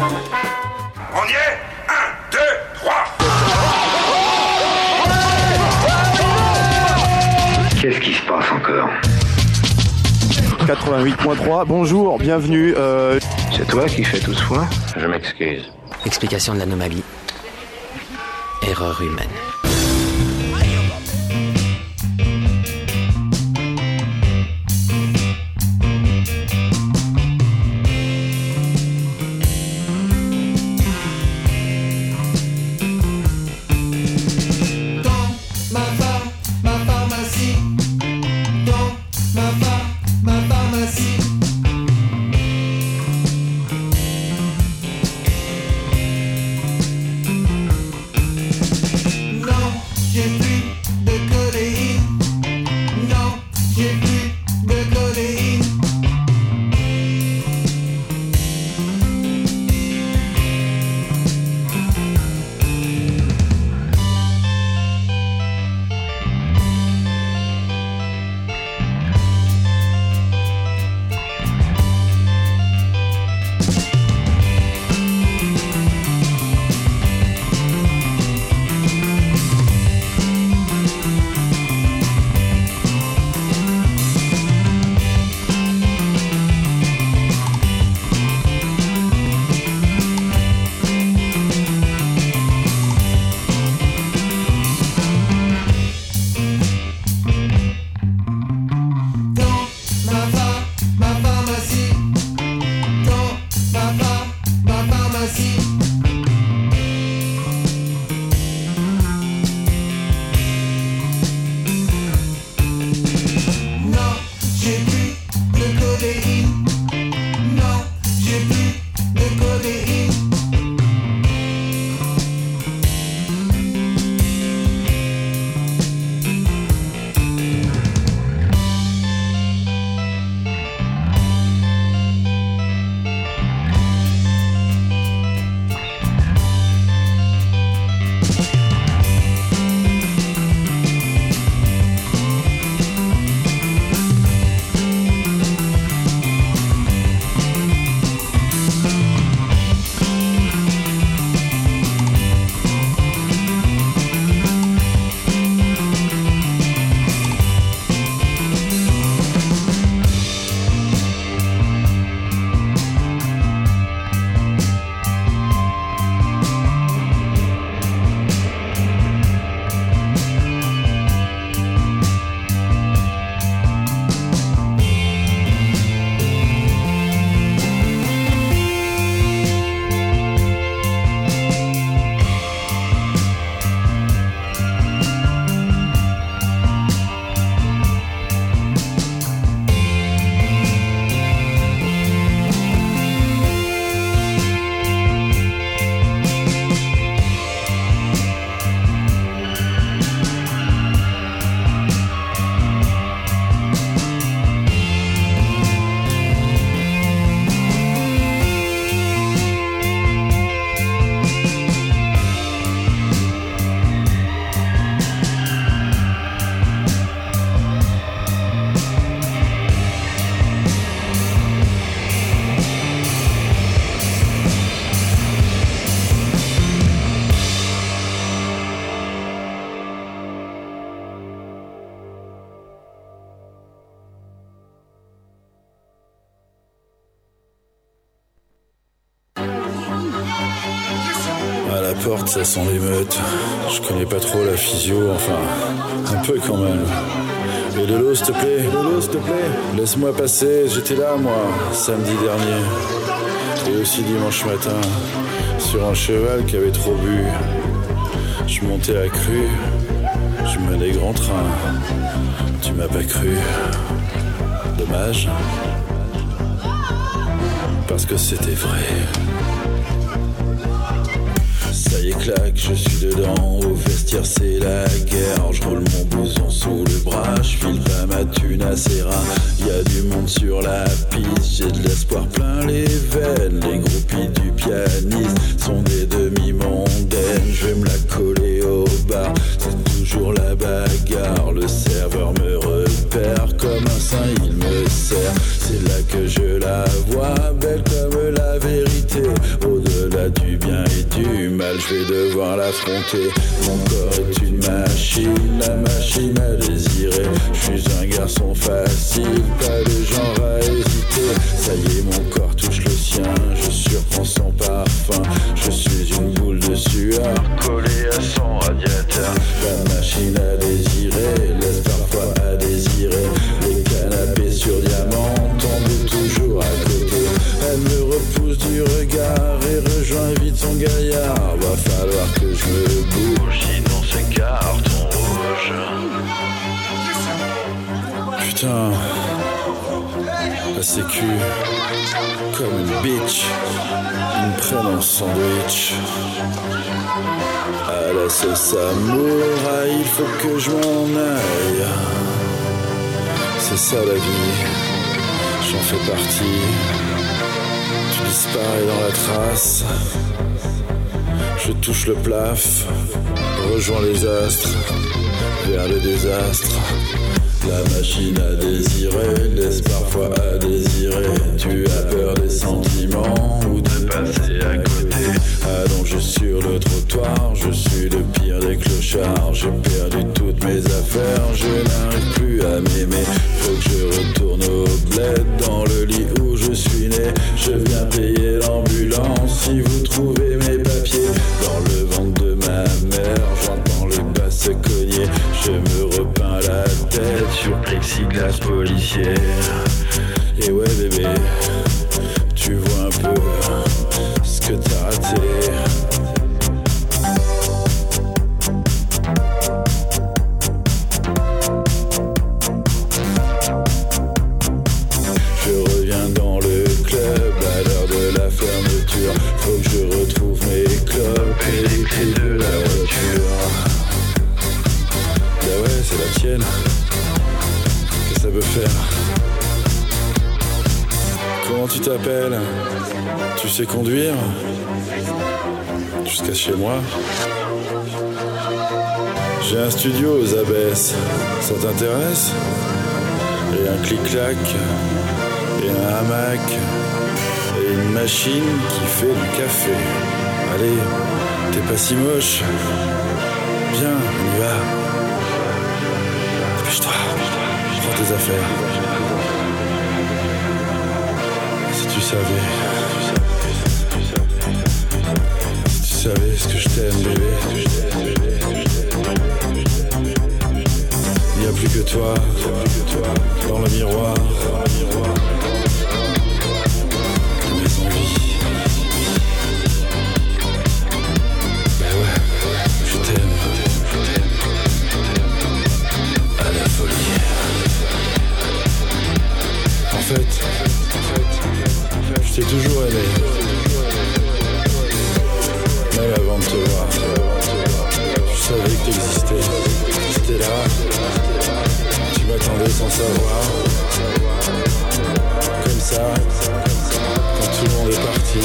On y est? 1, 2, 3 Qu'est-ce qui se passe encore? 88.3, bonjour, bienvenue. Euh, C'est toi qui fais tout ce foin? Je m'excuse. Explication de l'anomalie. Erreur humaine. Ça sent l'émeute. Je connais pas trop la physio, enfin, un peu quand même. Et de l'eau, s'il te plaît De s'il te plaît Laisse-moi passer, j'étais là, moi, samedi dernier. Et aussi dimanche matin, sur un cheval qui avait trop bu. Je montais à cru, je menais grand train. Tu m'as pas cru. Dommage. Parce que c'était vrai. Ça y est, claque, je suis dedans. Au vestiaire, c'est la guerre. Je roule mon blouson sous le bras. Je file pas ma thune à Serra. Y a du monde sur la piste. J'ai de l'espoir plein les veines. Les groupies du pianiste sont des demi-mondaines. Je vais me la coller au bar. C'est toujours la bagarre. Le serveur me repère comme un saint. Il me sert. C'est là que je la vois, belle comme la vérité. Du bien et du mal, je vais devoir l'affronter. Mon corps est une machine, la machine à désirer. Je suis un garçon facile, pas de genre à hésiter. Ça y est, mon corps touche le sien, je surprends son parfum. Je suis une boule de sueur collée à son radiateur. La machine à désirer laisse parfois à désirer. Les canapés sur diamant tombent toujours du regard et rejoint vite son gaillard. Va falloir que je me bouge, sinon c'est carton rouge. Putain, la sécu, comme une bitch, ils me prennent en sandwich. À la sauce samouraï, il faut que je m'en aille. C'est ça la vie, j'en fais partie. Disparais dans la trace. Je touche le plaf, rejoins les astres, vers le désastre. La machine à désirer laisse parfois à désirer? Tu as peur des sentiments ou de passer à côté? Allongé sur le trottoir, je suis le pire des clochards. J'ai perdu toutes mes affaires, je n'arrive plus à m'aimer. Faut que je retourne au bled dans le lit où je suis né. Je viens payer l'ambulance si vous trouvez mes papiers. Dans le ventre de ma mère, j'entends les basses se cogner. Je me sur plexiglas policier. Et ouais bébé, Sais conduire Jusqu'à chez moi J'ai un studio aux abesses. Ça t'intéresse? Et un clic-clac, et un hamac, et une machine qui fait du café. Allez, t'es pas si moche. Viens, on y va. Dépêche-toi, prends tes affaires. Si tu savais. Savais ce que je t'aime, bébé. N'y a plus que toi, dans le miroir. Ouais, je t'aime. À la folie. En fait, je t'ai toujours aimé. Avant de te voir. Je savais que t'existais. T'étais là. Tu m'attendais sans savoir. Comme ça, quand tout le monde est parti,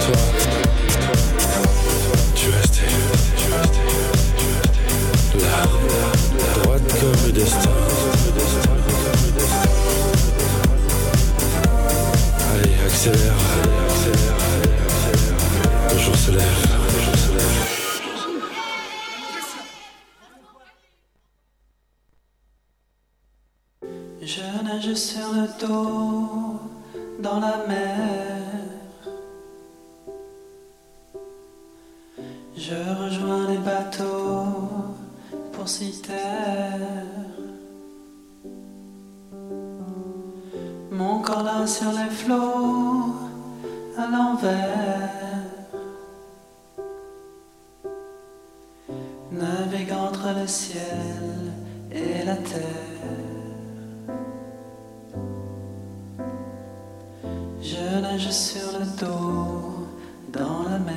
toi, tu restais. Là, droite comme le destin. Allez, accélère. Le Je nage sur le dos dans la mer.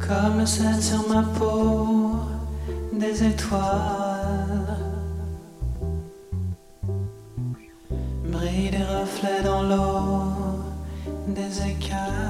Comme celle sur ma peau des étoiles. Brille des reflets dans l'eau des écailles.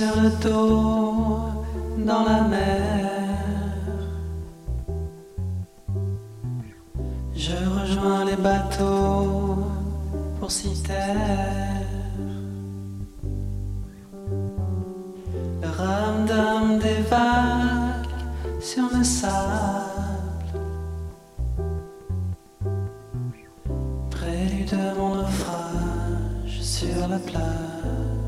sur le dos dans la mer. Je rejoins les bateaux pour s'y taire. Le ramdam des vagues sur le sable. Prélude de mon naufrage sur la plage.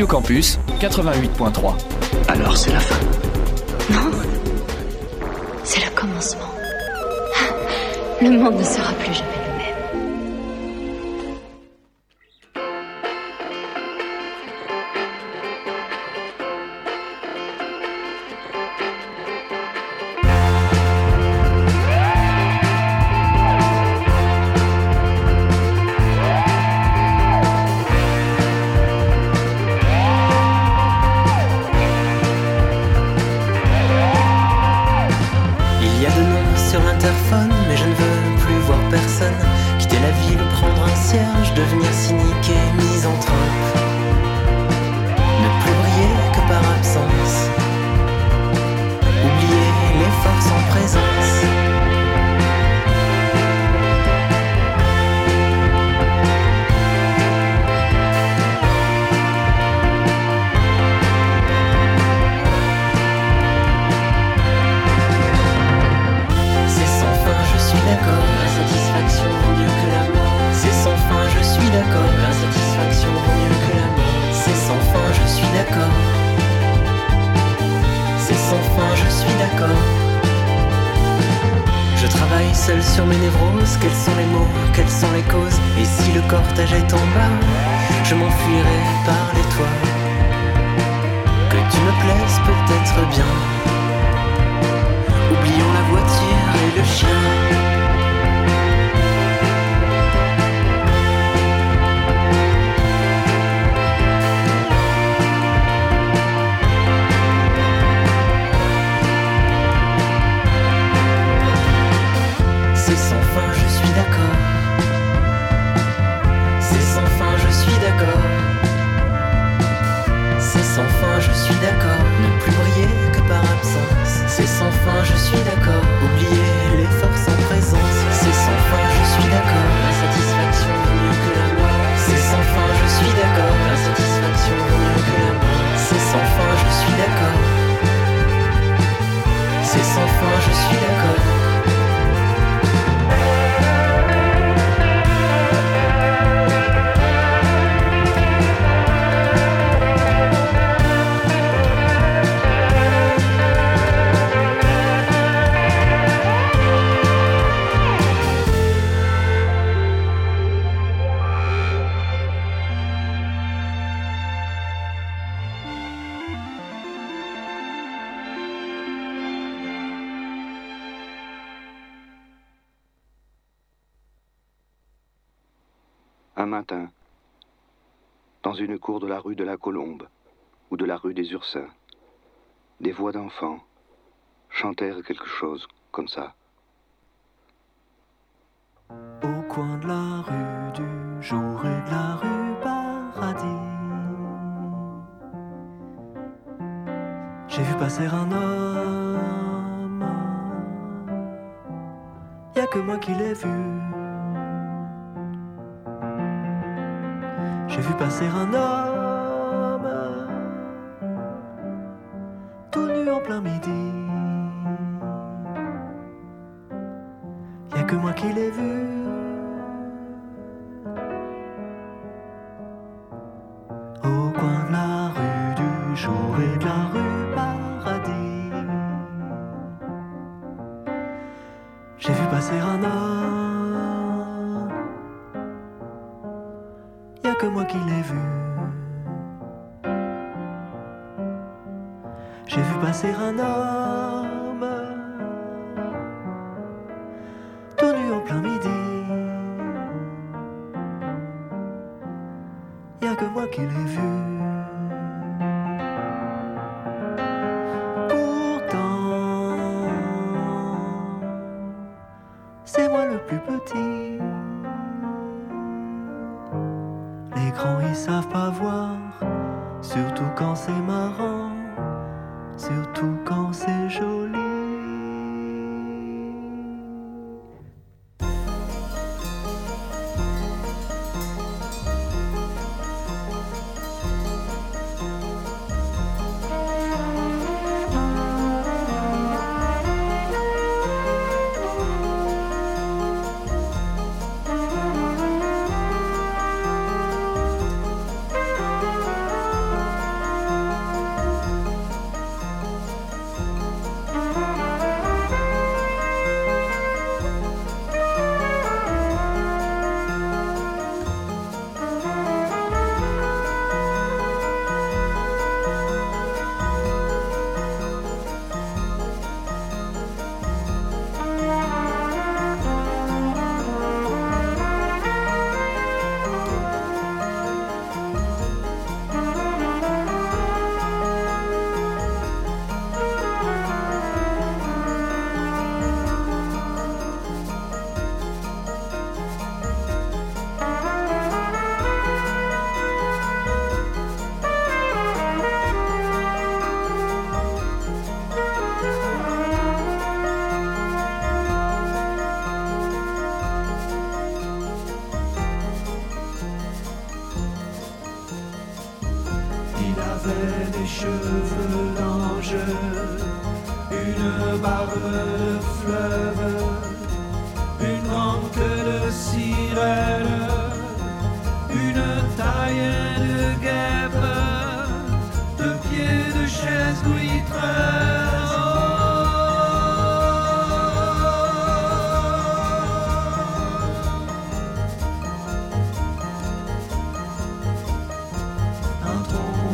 Radio Campus 88.3. Alors c'est la fin. Non, c'est le commencement. Ah, le monde ne sera plus jamais. Un matin, dans une cour de la rue de la Colombe ou de la rue des Ursins, des voix d'enfants chantèrent quelque chose comme ça. Au coin de la rue du jour et de la rue paradis, j'ai vu passer un homme. Y a que moi qui l'ai vu. vu passer un homme tout nu en plein midi. Y a que moi qui l'ai vu.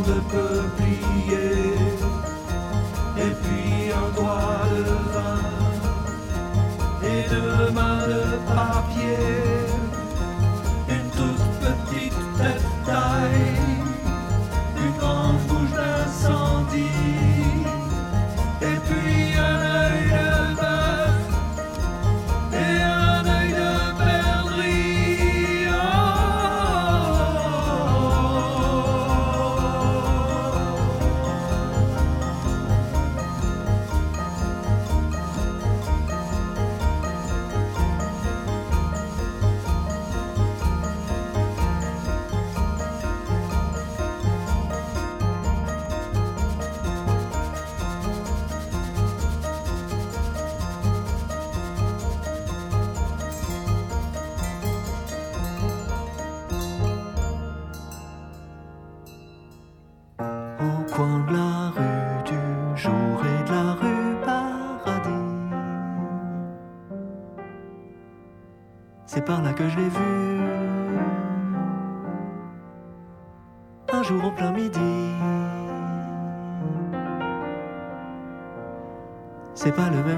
De peuplier et puis un doigt de vin et deux mains de papier,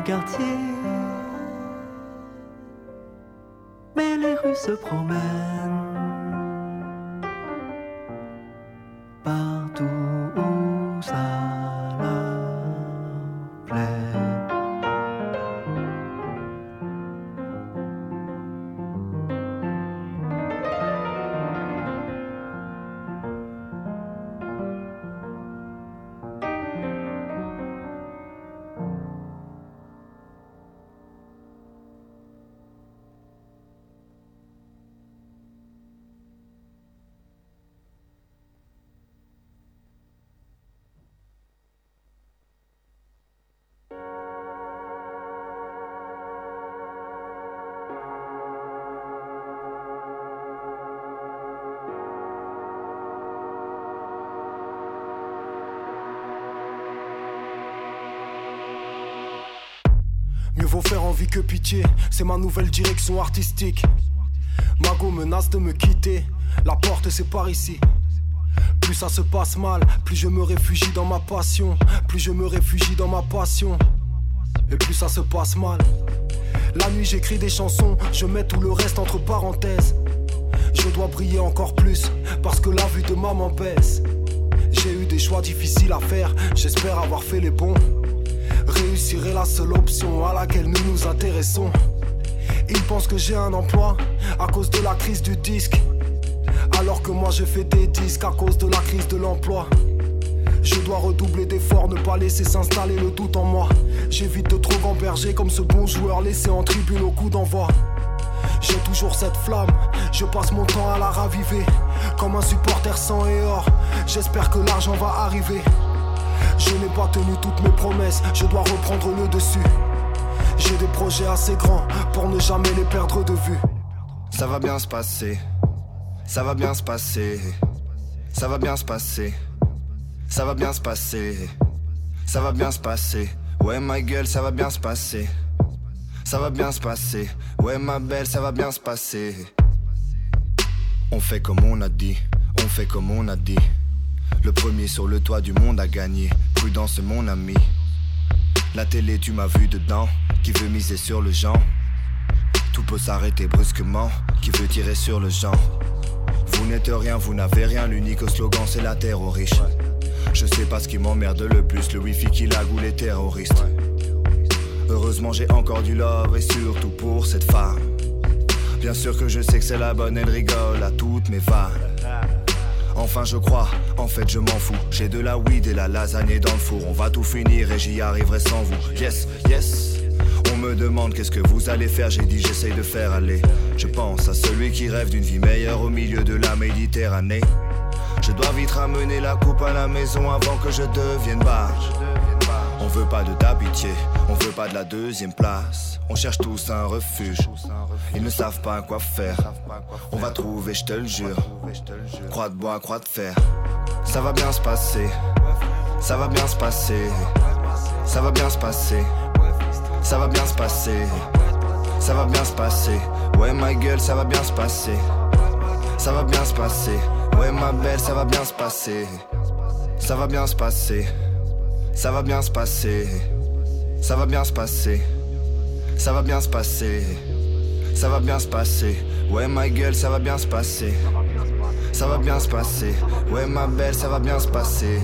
quartier. Mais les rues se promènent. Envie que pitié, c'est ma nouvelle direction artistique. Mago menace de me quitter, la porte c'est par ici. Plus ça se passe mal, plus je me réfugie dans ma passion, plus je me réfugie dans ma passion. Et plus ça se passe mal. La nuit j'écris des chansons, je mets tout le reste entre parenthèses. Je dois briller encore plus, parce que la vue de maman baisse. J'ai eu des choix difficiles à faire, j'espère avoir fait les bons. Réussir est la seule option à laquelle nous nous intéressons. Ils pensent que j'ai un emploi à cause de la crise du disque. Alors que moi je fais des disques à cause de la crise de l'emploi. Je dois redoubler d'efforts, ne pas laisser s'installer le doute en moi. J'évite de trop gamberger comme ce bon joueur laissé en tribune au coup d'envoi. J'ai toujours cette flamme, je passe mon temps à la raviver. Comme un supporter sang et j'espère que l'argent va arriver. Je n'ai pas tenu toutes mes promesses, je dois reprendre le dessus. J'ai des projets assez grands pour ne jamais les perdre de vue. Ça va bien se passer, ça va bien se passer, ça va bien se passer, ça va bien se passer, ça va bien se passer. Ouais ma gueule, ça va bien se passer, ça va bien se passer. Ouais ma belle, ça va bien se passer. On fait comme on a dit, on fait comme on a dit. Le premier sur le toit du monde a gagné. Prudence, mon ami. La télé, tu m'as vu dedans. Qui veut miser sur le genre? Tout peut s'arrêter brusquement. Qui veut tirer sur le genre? Vous n'êtes rien, vous n'avez rien. L'unique slogan, c'est la terre aux riches. Je sais pas ce qui m'emmerde le plus. Le wifi qui lag ou les terroristes. Heureusement, j'ai encore du love et surtout pour cette femme. Bien sûr que je sais que c'est la bonne, elle rigole à toutes mes vannes. Enfin je crois, en fait je m'en fous. J'ai de la weed et la lasagne dans le four. On va tout finir et j'y arriverai sans vous. Yes, yes. On me demande qu'est-ce que vous allez faire. J'ai dit j'essaye de faire aller. Je pense à celui qui rêve d'une vie meilleure Au milieu de la Méditerranée. Je dois vite ramener la coupe à la maison avant que je devienne barge. On veut pas de ta pitié, on veut pas de la deuxième place. On cherche tous un refuge, ils ne savent pas quoi faire. On va trouver, je te le jure. Croix de bois, croix de fer. Ça va bien se passer, ça va bien se passer, ça va bien se passer, ça va bien se passer, ça va bien se passer. Ouais, ma gueule, ça va bien se passer, ça va bien se passer. Ouais, ma belle, ça va bien se passer, ça va bien se passer, ça va bien se passer, ça va bien se passer, ça va bien se passer, ça va bien se passer. Ouais, ma gueule, ça va bien se passer. Ça va bien se passer, ouais ma belle, ça va bien se passer.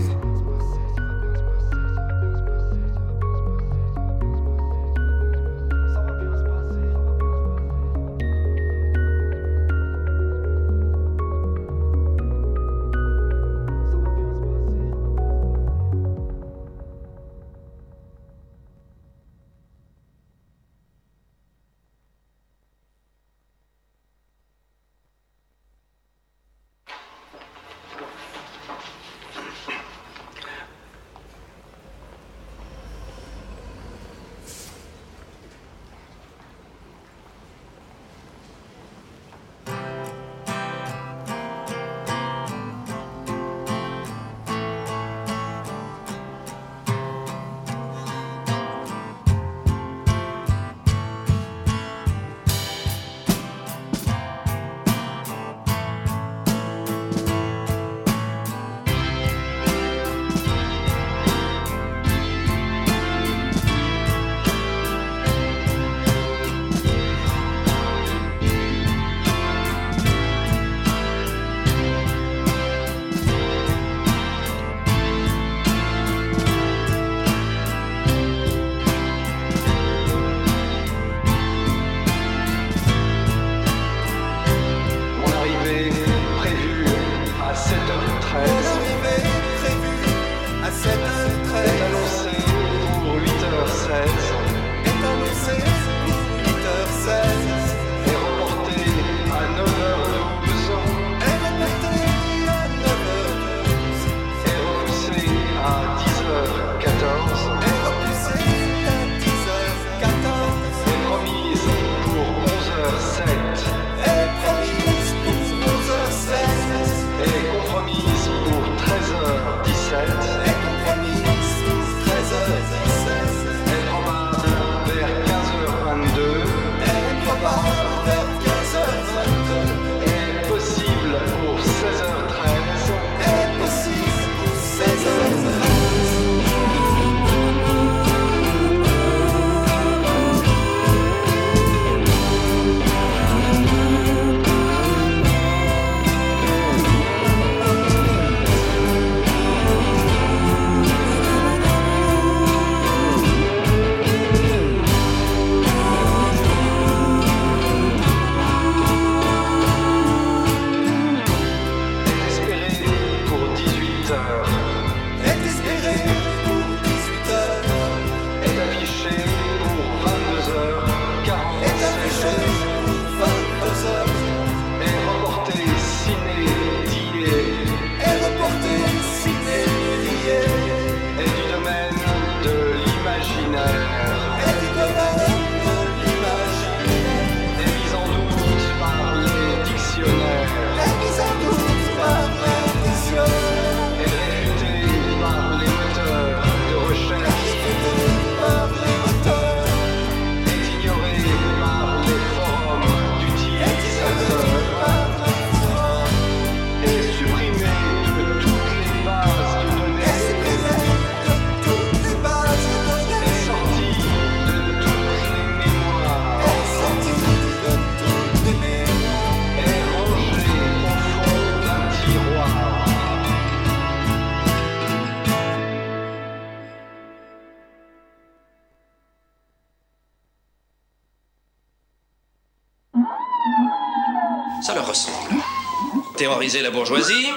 Terroriser la bourgeoisie,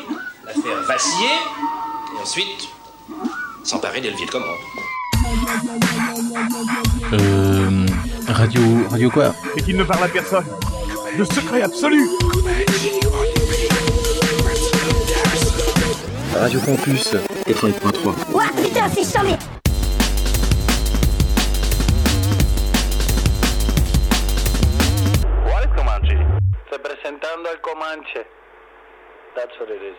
la faire vaciller, et ensuite s'emparer des leviers de commande. Euh. Radio. Radio quoi? Et qu'il ne parle à personne. Le secret absolu Radio Campus 88.3. Ouah putain, c'est chambé What is Comanche? Representando al Comanche. That's what it is.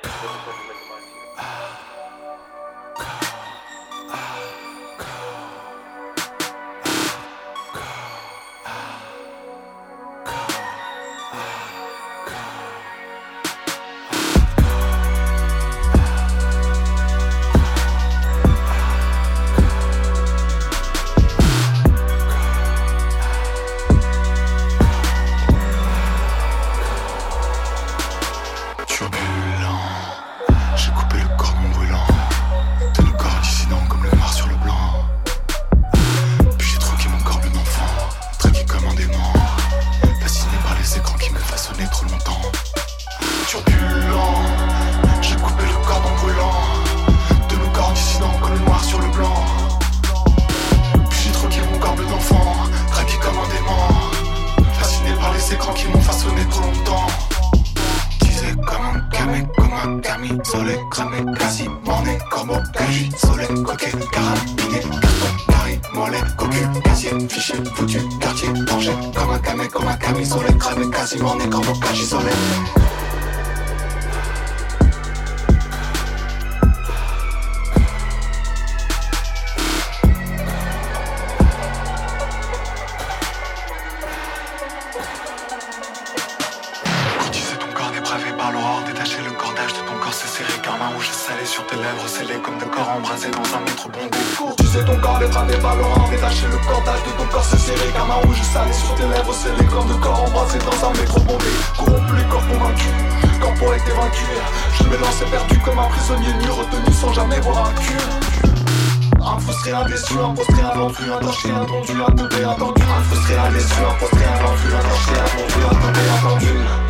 C'est serré car main rouge salée sur tes lèvres, scellé comme deux corps embrasés dans un métro bondé. Courtiser ton corps dépravé par l'aurore, détacher le cordage de ton corps, c'est serré car main rouge salée sur tes lèvres, scellé comme deux corps embrasés dans un métro bondé. Corrompu les corps convaincus, corporate été vaincu. Je me lance perdu comme un prisonnier nu, retenu sans jamais voir un cul. Un frustré, un déçu, un postré, un vendu, un torché, un tendu, un teubé, un tendu. Un frustré, un déçu, un postré, un vendu, un torché, un tendu, un un.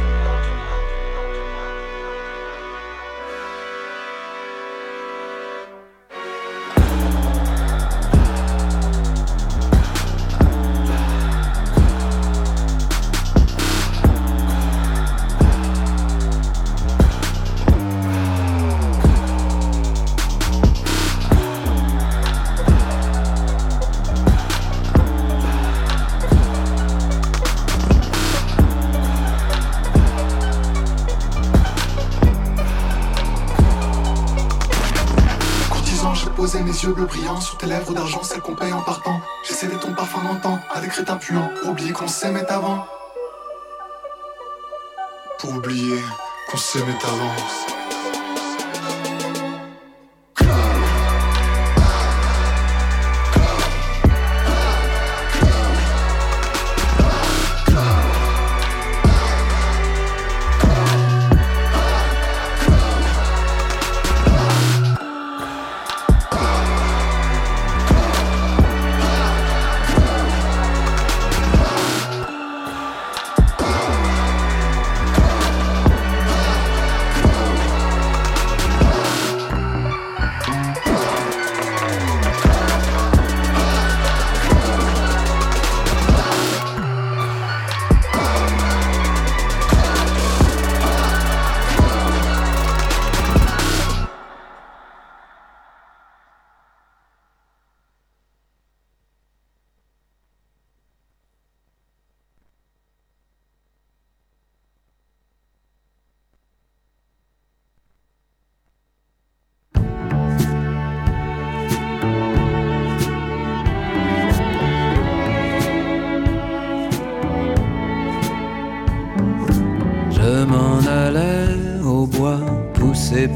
Lèvres d'argent, celles qu'on paye en partant. J'ai cédé ton parfum d'antan à des crétins puants pour oublier qu'on s'aimait avant. Pour oublier qu'on s'aimait avant.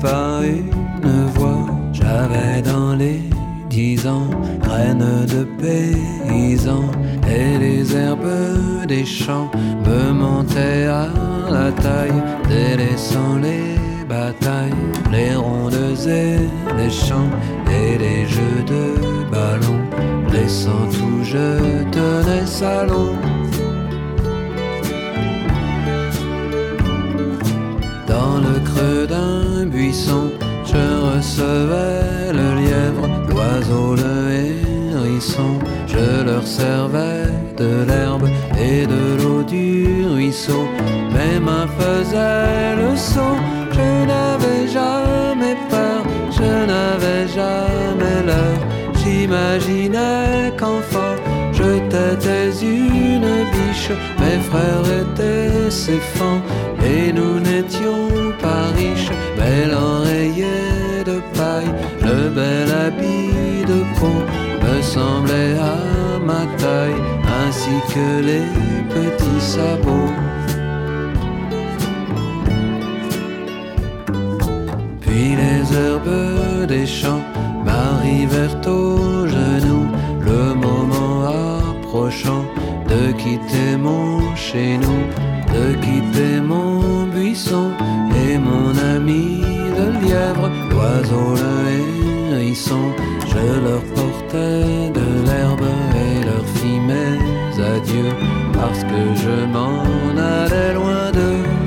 Poussé herbes des champs m'arrivèrent aux genoux, le moment approchant de quitter mon chez nous, de quitter mon buisson et mon ami de lièvre, l'oiseau, le hérisson. Je leur portais de l'herbe et leur fis mes adieux, parce que je m'en allais loin d'eux.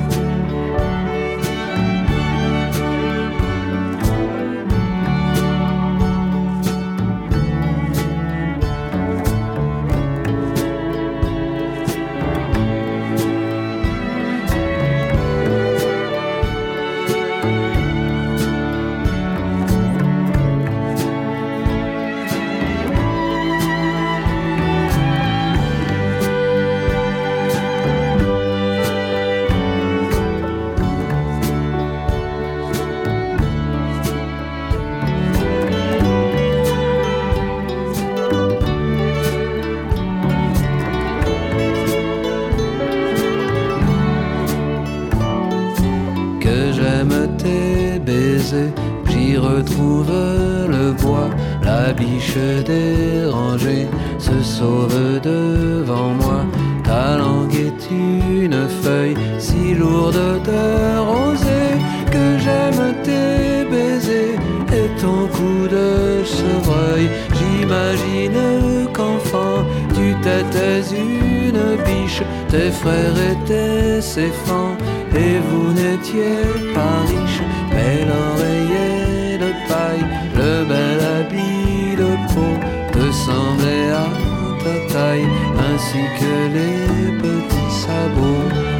Ainsi que les petits sabots.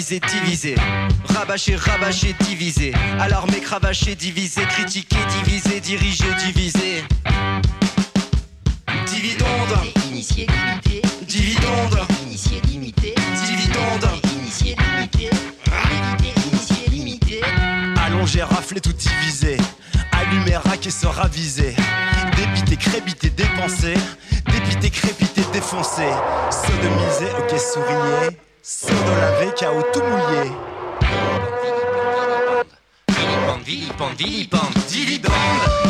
Sur raviser, diviser. Rabâcher, rabâcher, diviser. Alarmer, cravacher, diviser. Critiquer, diviser. Diriger, diviser. Dividende. Initié, limité. Dividende. Initié, limité. Dividende. Initié, limité. Initié, limité. Allonger, rafler, tout diviser. Allumer, raquer, se raviser. Dépiter, crébiter, dépenser. Dépiter, crépiter, défoncer. Sodomiser, ok, sourier. Sodo laver, chaos, tout mouillé. Vilipende.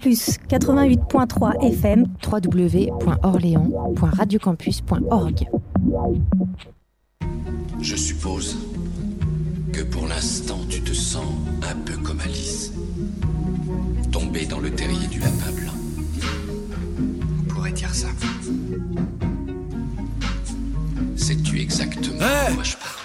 Campus 88.3 FM www.orléans.radiocampus.org Je suppose que pour l'instant tu te sens un peu comme Alice,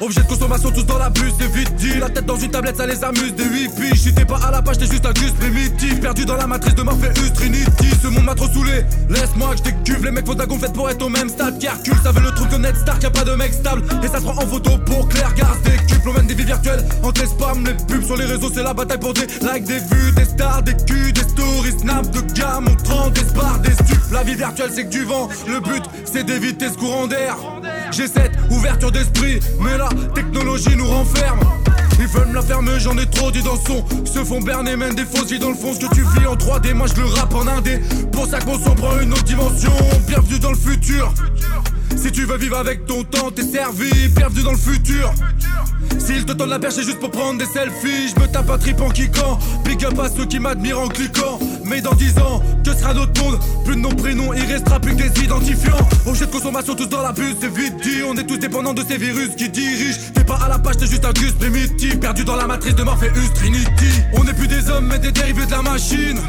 Objet de consommation tous dans la bus, c'est vite dit La tête dans une tablette ça les amuse des 8 piges Si t'es pas à la page t'es juste un gus primitif. Perdu dans la matrice de Morpheus Trinity Ce monde m'a trop saoulé. Laisse-moi que je Les mecs font de la pour être au même stade Qu'Hercule. Ça veut le truc que Ned Stark Y'a pas de mec stable. Et ça se prend en photo pour Claire Garce. Des cubes, on mène des vies virtuelles. Entre les spams, les pubs sur les réseaux C'est la bataille pour des likes, des vues, des stars, des culs Des stories, snap de gars montrant des spars, des stupes. La vie virtuelle c'est que du vent. Le but c'est d'éviter ce courant d'air j'ai cette ouverture d'esprit, mais la technologie nous renferme. Ils veulent me la fermer, j'en ai trop dit dans son. Se font berner, mènent des fausses vies dans le fond. Ce que tu vis en 3D, moi je le rappe en indé. Pour ça qu'on son prend une autre dimension. Bienvenue dans le futur. Si tu veux vivre avec ton temps, t'es servi. Bienvenue dans le futur. S'ils te tendent la perche, c'est juste pour prendre des selfies. Je me tape un trip en kickant. Big up à ceux qui m'admirent en cliquant. Mais dans 10 ans, que sera notre monde? Plus de noms, prénoms, il restera plus que des identifiants. Objet de consommation, tous dans la bus, c'est vite dit. On est tous dépendants de ces virus qui dirigent. T'es pas à la page, t'es juste un gus primitif. Perdu dans la matrice de Morpheus Trinity. On n'est plus des hommes, mais des dérivés de la machine.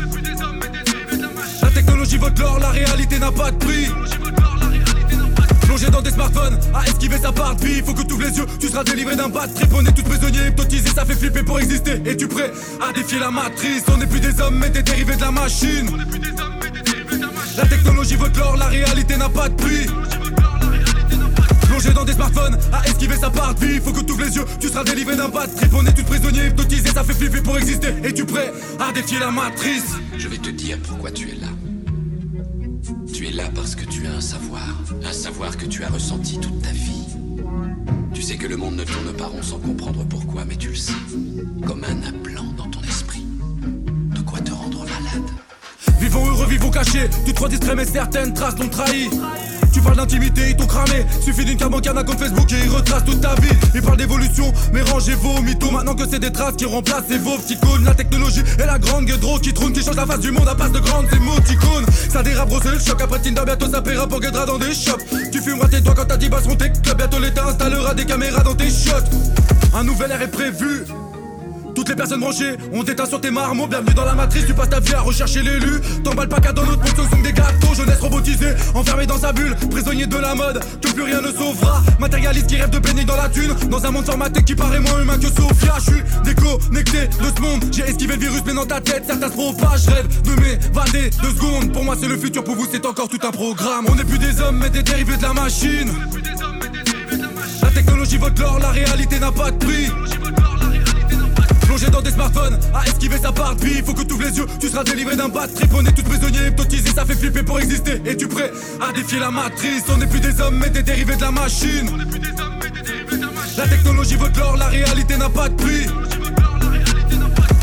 La technologie vote l'or, la réalité n'a pas de prix. Plongé dans des smartphones, à esquiver sa part de vie. Faut que tu les yeux, tu seras délivré d'un bad trip. On est tous prisonniers, hypnotisés, ça fait flipper pour exister. Es-tu prêt à défier la matrice? On n'est plus des hommes, mais des dérivés de la machine. La technologie vote l'or, la réalité n'a pas de prix. Plongé dans des smartphones, à esquiver sa part de vie. Faut que tu les yeux, tu seras délivré d'un bad trip. On est tous prisonniers, hypnotisés, ça fait flipper pour exister. Es-tu prêt à défier la matrice? Je vais te dire pourquoi tu es là. Tu es là parce que tu as un savoir, un savoir que tu as ressenti toute ta vie. Tu sais que le monde ne tourne pas rond sans comprendre pourquoi, mais tu le sais, comme un implant dans ton esprit. De quoi te rendre malade? Vivons heureux, vivons cachés. Tu te crois distrait, mais certaines traces t'ont trahi. Tu parles d'intimité, ils t'ont cramé. Suffit d'une d'un compte Facebook et ils retracent toute ta vie. Ils parlent d'évolution, mais rangez vos mythos. Maintenant que c'est des traces qui remplacent ces vos icônes. La technologie et la grande guédro qui trône, qui change la face du monde à passe de grandes émoticônes. Ça dérape, le choc. Après Tinder, bientôt ça paiera pour Guedra dans des shops. Tu fumeras tes doigts quand ta 10 seront tes clubs. Bientôt l'État installera des caméras dans tes shots. Un nouvel air est prévu. Toutes les personnes branchées ont éteint sur tes marmots. Bienvenue dans la matrice, tu passes ta vie à rechercher l'élu. T'emballes pas qu'à dans notre ce sont des gâteaux. Jeunesse robotisée, enfermée dans sa bulle, prisonnier de la mode, que plus rien ne sauvera. Matérialiste qui rêve de baigner dans la thune. Dans un monde formaté qui paraît moins humain que Sophia. Je suis déconnecté de ce monde. J'ai esquivé le virus, mais dans ta tête, certains se propagent. Rêve de m'évader deux secondes. Pour moi, c'est le futur, pour vous, c'est encore tout un programme. On n'est plus des hommes, mais des dérivés de la machine. La technologie vote l'or, la réalité n'a pas de prix. Plongé dans des smartphones, à esquiver sa part de vie. Faut que tu les yeux, tu seras délivré d'un bad trip. On est tous prisonniers, hypnotisés, ça fait flipper pour exister. Es-tu prêt à défier la matrice? On n'est plus des hommes, mais des dérivés de la machine. La technologie vote l'or, la réalité n'a pas de prix.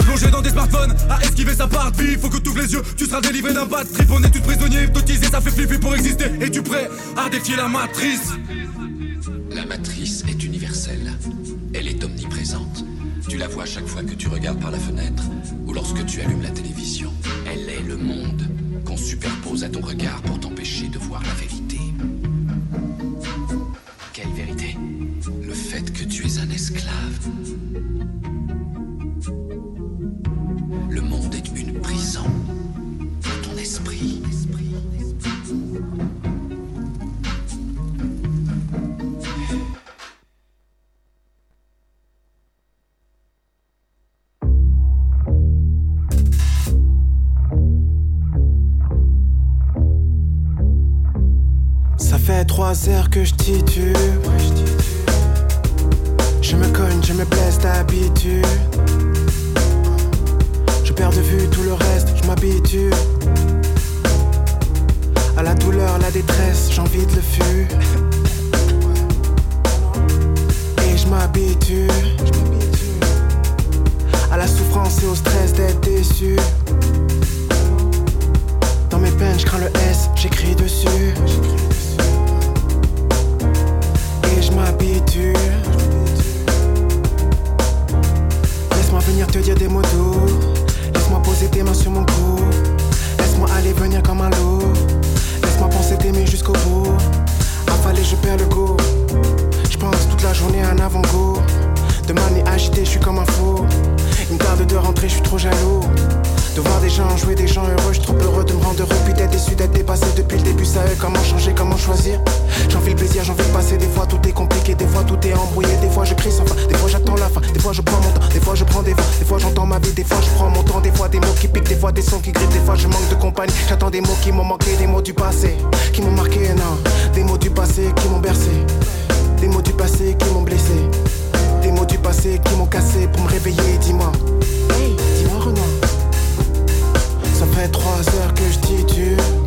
Plongé dans des smartphones, à esquiver sa part de vie. Faut que tu les yeux, tu seras délivré d'un bad trip. On est tous prisonniers, hypnotisés, ça fait flipper pour exister. Es-tu prêt à défier la matrice? La matrice est universelle. Elle est omniprésente. Tu la vois chaque fois que tu regardes par la fenêtre ou lorsque tu allumes la télévision. Elle est le monde qu'on superpose à ton regard pour t'empêcher de voir la vérité. Quelle vérité? Le fait que tu es un esclave. Le monde est une prison pour ton esprit. Ça que je titube. Je me cogne, je me blesse d'habitude. Je perds de vue tout le reste, je m'habitue. À la douleur, la détresse, j'envie le fût. Et je m'habitue. À la souffrance et au stress d'être déçu. Dans mes peines, je crains le S, j'écris dessus. Laisse-moi venir te dire des mots doux. Laisse-moi poser tes mains sur mon cou. Laisse-moi aller venir comme un loup. Laisse-moi penser t'aimer jusqu'au bout. Affalé, je perds le goût. Je pense toute la journée à un avant-goût. De manière agité, je suis comme un fou. Une garde de rentrée, je suis trop jaloux. De voir des gens jouer, des gens heureux, je trop heureux de me rendre heureux, puis d'être déçu, d'être dépassé depuis le début. Ça eux, comment changer, comment choisir J'en le plaisir, j'en fais passer. Des fois tout est compliqué, des fois tout est embrouillé, des fois je crie sans fin, des fois j'attends la fin, des fois je prends mon temps, des fois je prends des vents, des fois j'entends ma vie, des fois je prends mon temps, des fois des mots qui piquent, des fois des sons qui grippent, des fois je manque de compagnie. J'attends des mots qui m'ont manqué, des mots du passé, qui m'ont marqué, non, des mots du passé qui m'ont bercé, des mots du passé qui m'ont blessé, des mots du passé qui m'ont cassé pour me réveiller. Dis-moi Ça fait trois heures que je titube.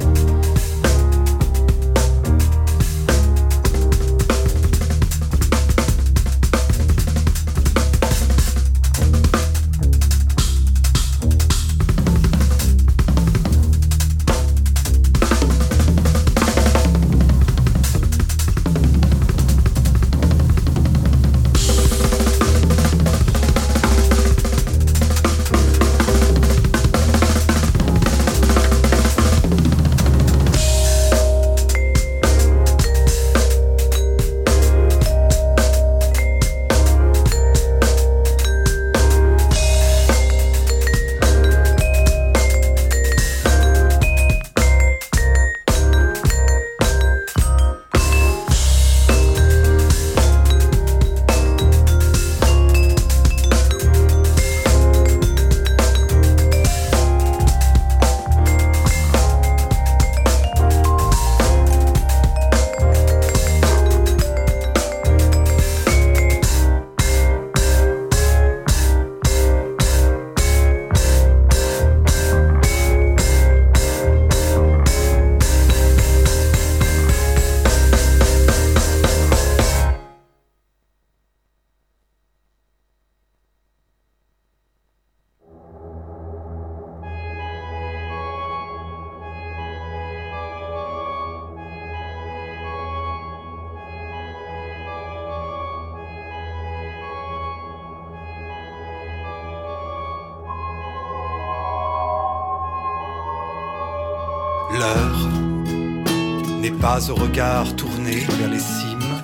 Au regard tourné vers les cimes.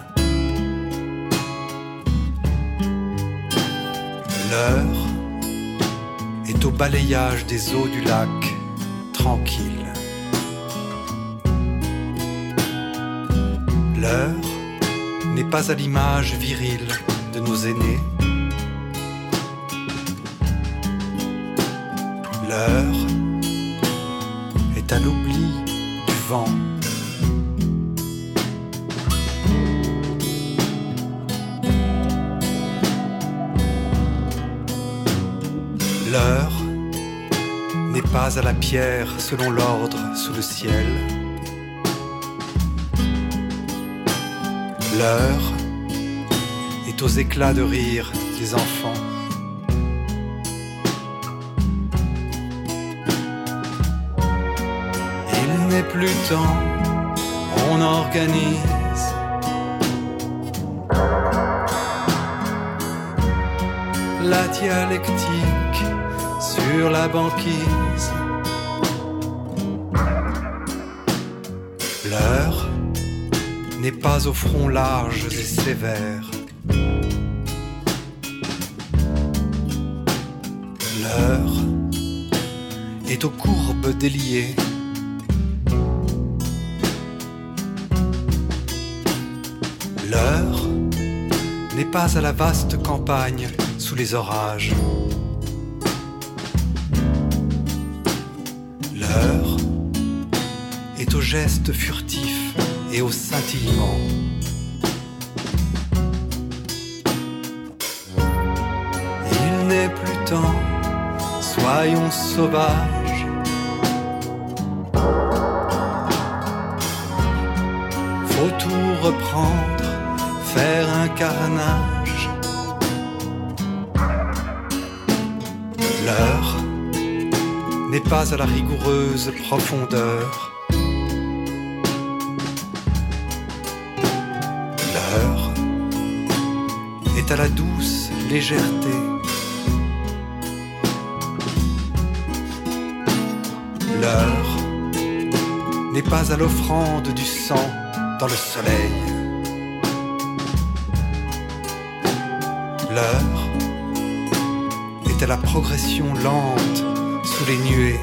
L'heure est au balayage des eaux du lac, tranquille. L'heure n'est pas à l'image virile de nos aînés. L'heure est à l'oubli du vent. à la pierre selon l'ordre sous le ciel. L'heure est aux éclats de rire des enfants. Il n'est plus temps, on organise. La dialectique sur la banquise. L'heure n'est pas aux fronts larges et sévères. L'heure est aux courbes déliées. L'heure n'est pas à la vaste campagne sous les orages. Gestes furtifs et au scintillement. Il n'est plus temps, soyons sauvages. Faut tout reprendre, faire un carnage. L'heure n'est pas à la rigoureuse profondeur. Légèreté. L'heure n'est pas à l'offrande du sang dans le soleil. L'heure est à la progression lente sous les nuées.